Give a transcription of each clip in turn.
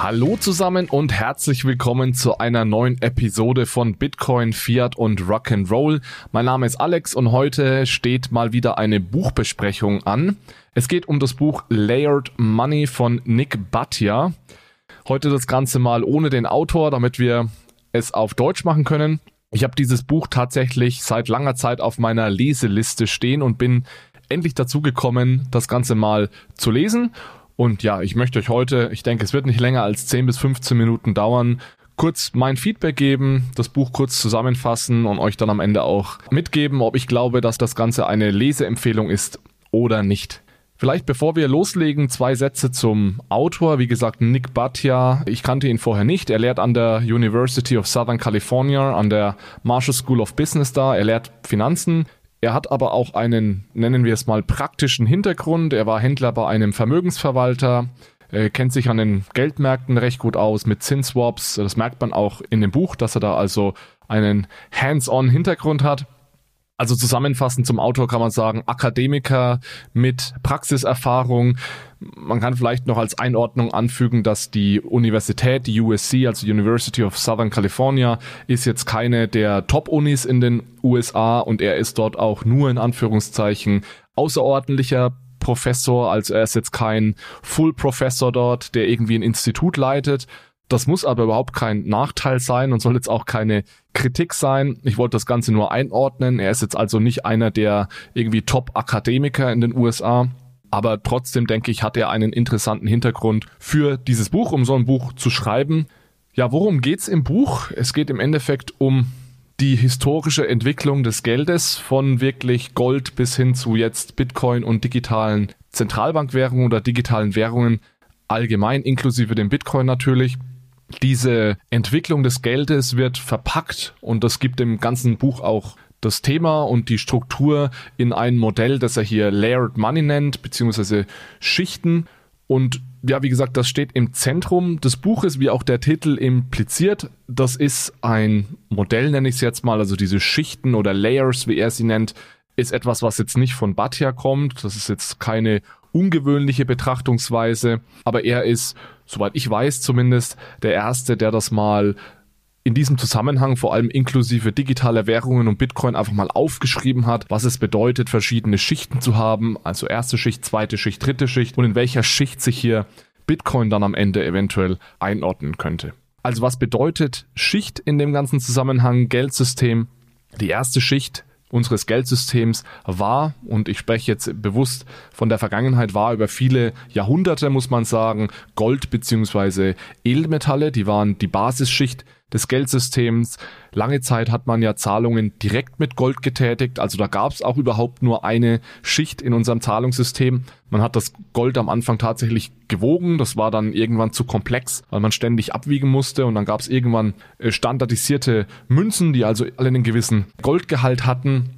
Hallo zusammen und herzlich willkommen zu einer neuen Episode von Bitcoin, Fiat und Rock'n'Roll. Mein Name ist Alex und heute steht mal wieder eine Buchbesprechung an. Es geht um das Buch Layered Money von Nick Bhatia. Heute das Ganze mal ohne den Autor, damit wir es auf Deutsch machen können. Ich habe dieses Buch tatsächlich seit langer Zeit auf meiner Leseliste stehen und bin endlich dazu gekommen, das Ganze mal zu lesen und ja, ich möchte euch heute, ich denke, es wird nicht länger als 10 bis 15 Minuten dauern, kurz mein Feedback geben, das Buch kurz zusammenfassen und euch dann am Ende auch mitgeben, ob ich glaube, dass das Ganze eine Leseempfehlung ist oder nicht. Vielleicht bevor wir loslegen, zwei Sätze zum Autor. Wie gesagt, Nick Bhatia. Ich kannte ihn vorher nicht. Er lehrt an der University of Southern California, an der Marshall School of Business da. Er lehrt Finanzen. Er hat aber auch einen, nennen wir es mal, praktischen Hintergrund. Er war Händler bei einem Vermögensverwalter, er kennt sich an den Geldmärkten recht gut aus mit Zinsswaps. Das merkt man auch in dem Buch, dass er da also einen hands-on Hintergrund hat. Also zusammenfassend zum Autor kann man sagen, Akademiker mit Praxiserfahrung. Man kann vielleicht noch als Einordnung anfügen, dass die Universität, die USC, also University of Southern California, ist jetzt keine der Top-Unis in den USA und er ist dort auch nur in Anführungszeichen außerordentlicher Professor, also er ist jetzt kein Full Professor dort, der irgendwie ein Institut leitet, das muss aber überhaupt kein Nachteil sein und soll jetzt auch keine Kritik sein. Ich wollte das Ganze nur einordnen. Er ist jetzt also nicht einer der irgendwie Top-Akademiker in den USA. Aber trotzdem denke ich, hat er einen interessanten Hintergrund für dieses Buch, um so ein Buch zu schreiben. Ja, worum geht's im Buch? Es geht im Endeffekt um die historische Entwicklung des Geldes von wirklich Gold bis hin zu jetzt Bitcoin und digitalen Zentralbankwährungen oder digitalen Währungen allgemein, inklusive dem Bitcoin natürlich diese Entwicklung des Geldes wird verpackt und das gibt dem ganzen Buch auch das Thema und die Struktur in ein Modell, das er hier Layered Money nennt, beziehungsweise Schichten. Und ja, wie gesagt, das steht im Zentrum des Buches, wie auch der Titel impliziert. Das ist ein Modell, nenne ich es jetzt mal, also diese Schichten oder Layers, wie er sie nennt, ist etwas, was jetzt nicht von Batia kommt. Das ist jetzt keine ungewöhnliche Betrachtungsweise, aber er ist soweit ich weiß zumindest, der erste, der das mal in diesem Zusammenhang, vor allem inklusive digitaler Währungen und Bitcoin, einfach mal aufgeschrieben hat, was es bedeutet, verschiedene Schichten zu haben, also erste Schicht, zweite Schicht, dritte Schicht und in welcher Schicht sich hier Bitcoin dann am Ende eventuell einordnen könnte. Also was bedeutet Schicht in dem ganzen Zusammenhang, Geldsystem? Die erste Schicht unseres Geldsystems war, und ich spreche jetzt bewusst von der Vergangenheit, war über viele Jahrhunderte, muss man sagen, Gold beziehungsweise Edelmetalle, die waren die Basisschicht des Geldsystems. Lange Zeit hat man ja Zahlungen direkt mit Gold getätigt, also da gab es auch überhaupt nur eine Schicht in unserem Zahlungssystem. Man hat das Gold am Anfang tatsächlich gewogen, das war dann irgendwann zu komplex, weil man ständig abwiegen musste und dann gab es irgendwann äh, standardisierte Münzen, die also alle einen gewissen Goldgehalt hatten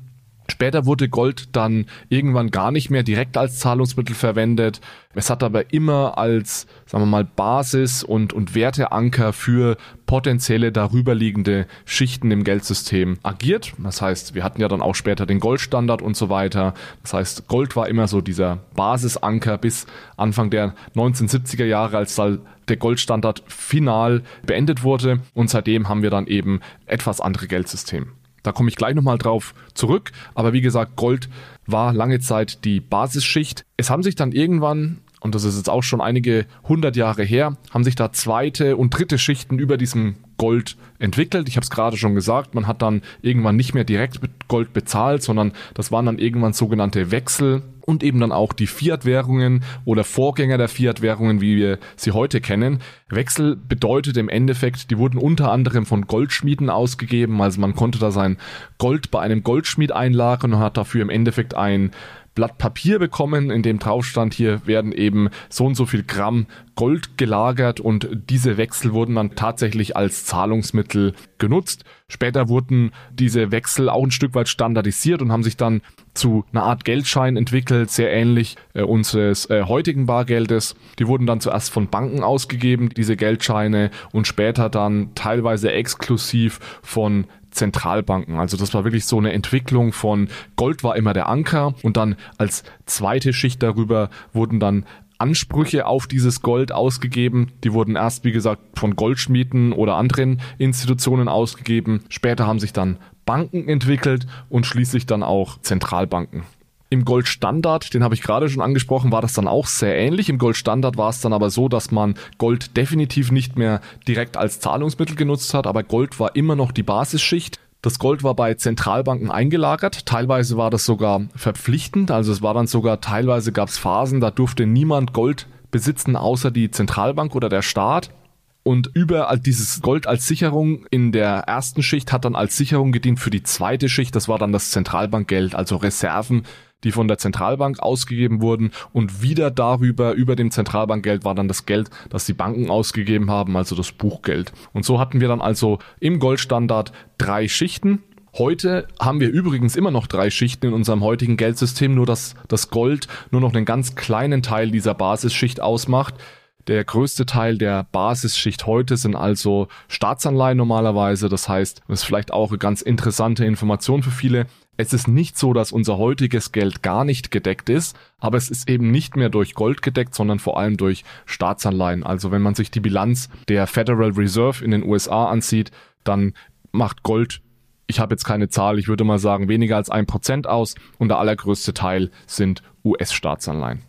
Später wurde Gold dann irgendwann gar nicht mehr direkt als Zahlungsmittel verwendet. Es hat aber immer als, sagen wir mal, Basis und, und Werteanker für potenzielle darüberliegende Schichten im Geldsystem agiert. Das heißt, wir hatten ja dann auch später den Goldstandard und so weiter. Das heißt, Gold war immer so dieser Basisanker bis Anfang der 1970er Jahre, als der Goldstandard final beendet wurde. Und seitdem haben wir dann eben etwas andere Geldsysteme. Da komme ich gleich nochmal drauf zurück. Aber wie gesagt, Gold war lange Zeit die Basisschicht. Es haben sich dann irgendwann, und das ist jetzt auch schon einige hundert Jahre her, haben sich da zweite und dritte Schichten über diesem Gold entwickelt. Ich habe es gerade schon gesagt, man hat dann irgendwann nicht mehr direkt mit Gold bezahlt, sondern das waren dann irgendwann sogenannte Wechsel und eben dann auch die Fiat-Währungen oder Vorgänger der Fiat-Währungen, wie wir sie heute kennen. Wechsel bedeutet im Endeffekt, die wurden unter anderem von Goldschmieden ausgegeben, also man konnte da sein Gold bei einem Goldschmied einlagern und hat dafür im Endeffekt ein Blatt Papier bekommen, in dem drauf stand, hier werden eben so und so viel Gramm Gold gelagert und diese Wechsel wurden dann tatsächlich als Zahlungsmittel genutzt. Später wurden diese Wechsel auch ein Stück weit standardisiert und haben sich dann zu einer Art Geldschein entwickelt, sehr ähnlich äh, unseres äh, heutigen Bargeldes. Die wurden dann zuerst von Banken ausgegeben, diese Geldscheine, und später dann teilweise exklusiv von Zentralbanken. Also das war wirklich so eine Entwicklung von Gold war immer der Anker und dann als zweite Schicht darüber wurden dann Ansprüche auf dieses Gold ausgegeben. Die wurden erst, wie gesagt, von Goldschmieden oder anderen Institutionen ausgegeben. Später haben sich dann Banken entwickelt und schließlich dann auch Zentralbanken. Im Goldstandard, den habe ich gerade schon angesprochen, war das dann auch sehr ähnlich. Im Goldstandard war es dann aber so, dass man Gold definitiv nicht mehr direkt als Zahlungsmittel genutzt hat, aber Gold war immer noch die Basisschicht. Das Gold war bei Zentralbanken eingelagert. Teilweise war das sogar verpflichtend. Also es war dann sogar, teilweise gab es Phasen, da durfte niemand Gold besitzen, außer die Zentralbank oder der Staat. Und überall dieses Gold als Sicherung in der ersten Schicht hat dann als Sicherung gedient für die zweite Schicht. Das war dann das Zentralbankgeld, also Reserven die von der Zentralbank ausgegeben wurden und wieder darüber, über dem Zentralbankgeld war dann das Geld, das die Banken ausgegeben haben, also das Buchgeld. Und so hatten wir dann also im Goldstandard drei Schichten. Heute haben wir übrigens immer noch drei Schichten in unserem heutigen Geldsystem, nur dass das Gold nur noch einen ganz kleinen Teil dieser Basisschicht ausmacht. Der größte Teil der Basisschicht heute sind also Staatsanleihen normalerweise. Das heißt, das ist vielleicht auch eine ganz interessante Information für viele. Es ist nicht so, dass unser heutiges Geld gar nicht gedeckt ist, aber es ist eben nicht mehr durch Gold gedeckt, sondern vor allem durch Staatsanleihen. Also wenn man sich die Bilanz der Federal Reserve in den USA ansieht, dann macht Gold ich habe jetzt keine Zahl, ich würde mal sagen, weniger als ein Prozent aus und der allergrößte Teil sind US-Staatsanleihen.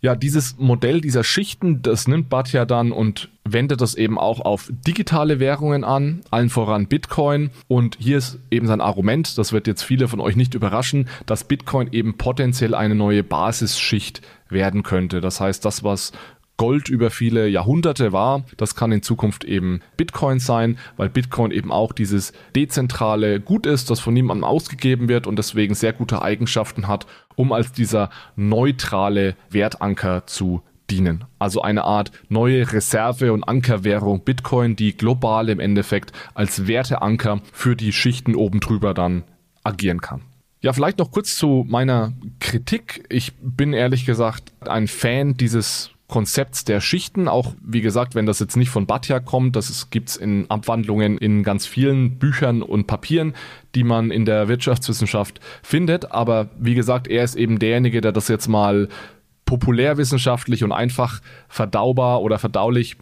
Ja, dieses Modell dieser Schichten, das nimmt Batja dann und wendet das eben auch auf digitale Währungen an, allen voran Bitcoin. Und hier ist eben sein Argument, das wird jetzt viele von euch nicht überraschen, dass Bitcoin eben potenziell eine neue Basisschicht werden könnte. Das heißt, das, was Gold über viele Jahrhunderte war. Das kann in Zukunft eben Bitcoin sein, weil Bitcoin eben auch dieses dezentrale Gut ist, das von niemandem ausgegeben wird und deswegen sehr gute Eigenschaften hat, um als dieser neutrale Wertanker zu dienen. Also eine Art neue Reserve- und Ankerwährung Bitcoin, die global im Endeffekt als Werteanker für die Schichten oben drüber dann agieren kann. Ja, vielleicht noch kurz zu meiner Kritik. Ich bin ehrlich gesagt ein Fan dieses Konzepts der Schichten. Auch wie gesagt, wenn das jetzt nicht von Batja kommt, das gibt's in Abwandlungen in ganz vielen Büchern und Papieren, die man in der Wirtschaftswissenschaft findet. Aber wie gesagt, er ist eben derjenige, der das jetzt mal populärwissenschaftlich und einfach verdaubar oder verdaulich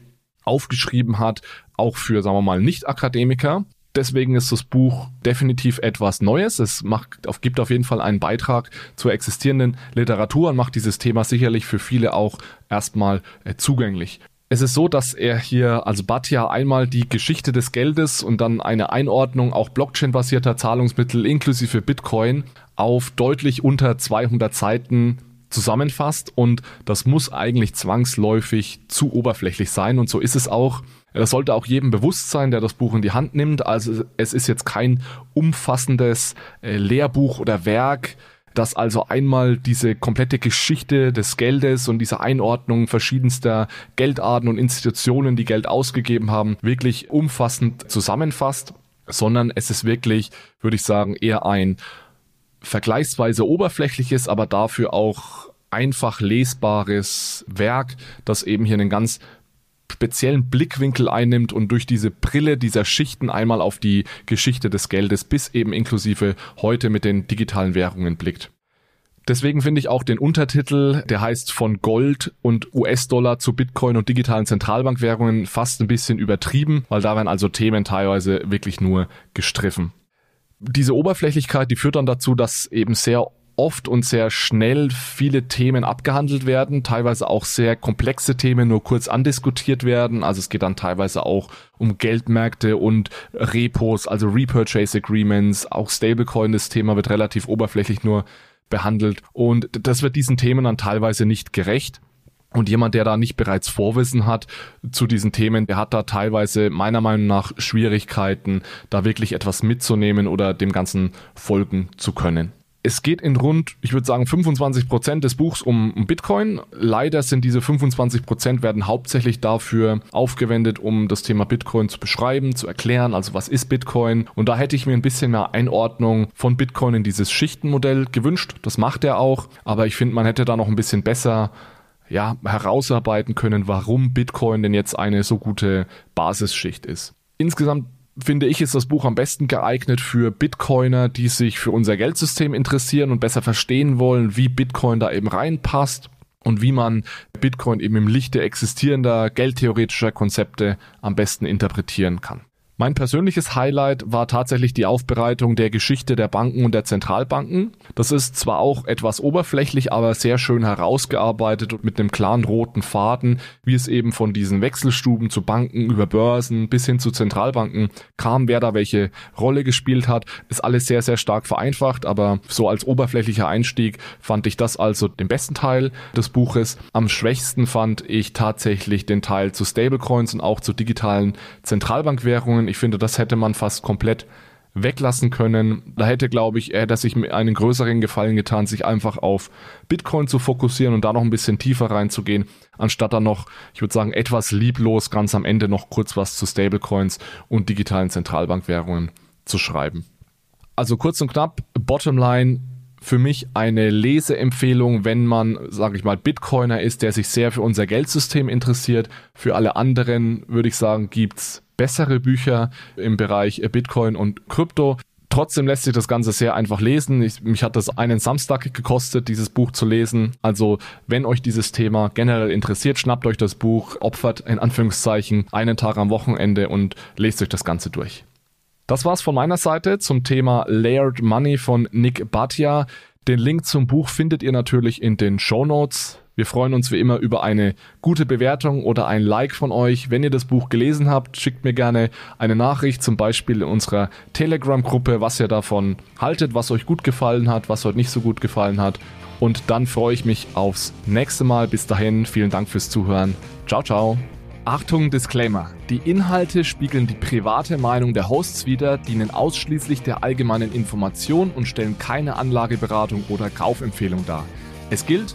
aufgeschrieben hat, auch für, sagen wir mal, Nicht-Akademiker. Deswegen ist das Buch definitiv etwas Neues. Es macht, gibt auf jeden Fall einen Beitrag zur existierenden Literatur und macht dieses Thema sicherlich für viele auch erstmal äh, zugänglich. Es ist so, dass er hier, also Batja, einmal die Geschichte des Geldes und dann eine Einordnung auch Blockchain-basierter Zahlungsmittel inklusive Bitcoin auf deutlich unter 200 Seiten zusammenfasst und das muss eigentlich zwangsläufig zu oberflächlich sein und so ist es auch. Das sollte auch jedem bewusst sein, der das Buch in die Hand nimmt. Also es ist jetzt kein umfassendes äh, Lehrbuch oder Werk, das also einmal diese komplette Geschichte des Geldes und diese Einordnung verschiedenster Geldarten und Institutionen, die Geld ausgegeben haben, wirklich umfassend zusammenfasst, sondern es ist wirklich, würde ich sagen, eher ein vergleichsweise oberflächliches, aber dafür auch einfach lesbares Werk, das eben hier einen ganz speziellen Blickwinkel einnimmt und durch diese Brille dieser Schichten einmal auf die Geschichte des Geldes bis eben inklusive heute mit den digitalen Währungen blickt. Deswegen finde ich auch den Untertitel, der heißt von Gold und US-Dollar zu Bitcoin und digitalen Zentralbankwährungen fast ein bisschen übertrieben, weil da werden also Themen teilweise wirklich nur gestriffen. Diese Oberflächlichkeit, die führt dann dazu, dass eben sehr oft und sehr schnell viele Themen abgehandelt werden, teilweise auch sehr komplexe Themen nur kurz andiskutiert werden. Also es geht dann teilweise auch um Geldmärkte und Repos, also Repurchase Agreements, auch Stablecoin, das Thema wird relativ oberflächlich nur behandelt und das wird diesen Themen dann teilweise nicht gerecht. Und jemand, der da nicht bereits Vorwissen hat zu diesen Themen, der hat da teilweise meiner Meinung nach Schwierigkeiten, da wirklich etwas mitzunehmen oder dem Ganzen folgen zu können. Es geht in rund, ich würde sagen, 25 Prozent des Buchs um, Bitcoin. Leider sind diese 25 Prozent werden hauptsächlich dafür aufgewendet, um das Thema Bitcoin zu beschreiben, zu erklären. Also was ist Bitcoin? Und da hätte ich mir ein bisschen mehr Einordnung von Bitcoin in dieses Schichtenmodell gewünscht. Das macht er auch. Aber ich finde, man hätte da noch ein bisschen besser ja, herausarbeiten können, warum Bitcoin denn jetzt eine so gute Basisschicht ist. Insgesamt finde ich, ist das Buch am besten geeignet für Bitcoiner, die sich für unser Geldsystem interessieren und besser verstehen wollen, wie Bitcoin da eben reinpasst. und wie man Bitcoin eben im Lichte existierender geldtheoretischer Konzepte am besten interpretieren kann. Mein persönliches Highlight war tatsächlich die Aufbereitung der Geschichte der Banken und der Zentralbanken. Das ist zwar auch etwas oberflächlich, aber sehr schön herausgearbeitet und mit einem klaren roten Faden, wie es eben von diesen Wechselstuben zu Banken über Börsen bis hin zu Zentralbanken kam, wer da welche Rolle gespielt hat, ist alles sehr, sehr stark vereinfacht, aber so als oberflächlicher Einstieg fand ich das also den besten Teil des Buches. Am schwächsten fand ich tatsächlich den Teil zu Stablecoins und auch zu digitalen Zentralbankwährungen ich finde, das hätte man fast komplett weglassen können. Da hätte, glaube ich, er, dass sich einen größeren Gefallen getan, sich einfach auf Bitcoin zu fokussieren und da noch ein bisschen tiefer reinzugehen, anstatt dann noch, ich würde sagen, etwas lieblos ganz am Ende noch kurz was zu Stablecoins und digitalen Zentralbankwährungen zu schreiben. Also kurz und knapp, Bottomline, für mich eine Leseempfehlung, wenn man, sage ich mal, Bitcoiner ist, der sich sehr für unser Geldsystem interessiert. Für alle anderen würde ich sagen, gibt's bessere Bücher im Bereich Bitcoin und Krypto. Trotzdem lässt sich das Ganze sehr einfach lesen. Ich, mich hat das einen Samstag gekostet, dieses Buch zu lesen. Also, wenn euch dieses Thema generell interessiert, schnappt euch das Buch, opfert in Anführungszeichen einen Tag am Wochenende und lest euch das Ganze durch. Das war's von meiner Seite zum Thema Layered Money von Nick Bhatia. Den Link zum Buch findet ihr natürlich in den Show Notes. Wir freuen uns wie immer über eine gute Bewertung oder ein Like von euch. Wenn ihr das Buch gelesen habt, schickt mir gerne eine Nachricht, zum Beispiel in unserer Telegram-Gruppe, was ihr davon haltet, was euch gut gefallen hat, was euch nicht so gut gefallen hat. Und dann freue ich mich aufs nächste Mal. Bis dahin, vielen Dank fürs Zuhören. Ciao, ciao. Achtung, Disclaimer. Die Inhalte spiegeln die private Meinung der Hosts wider, dienen ausschließlich der allgemeinen Information und stellen keine Anlageberatung oder Kaufempfehlung dar. Es gilt,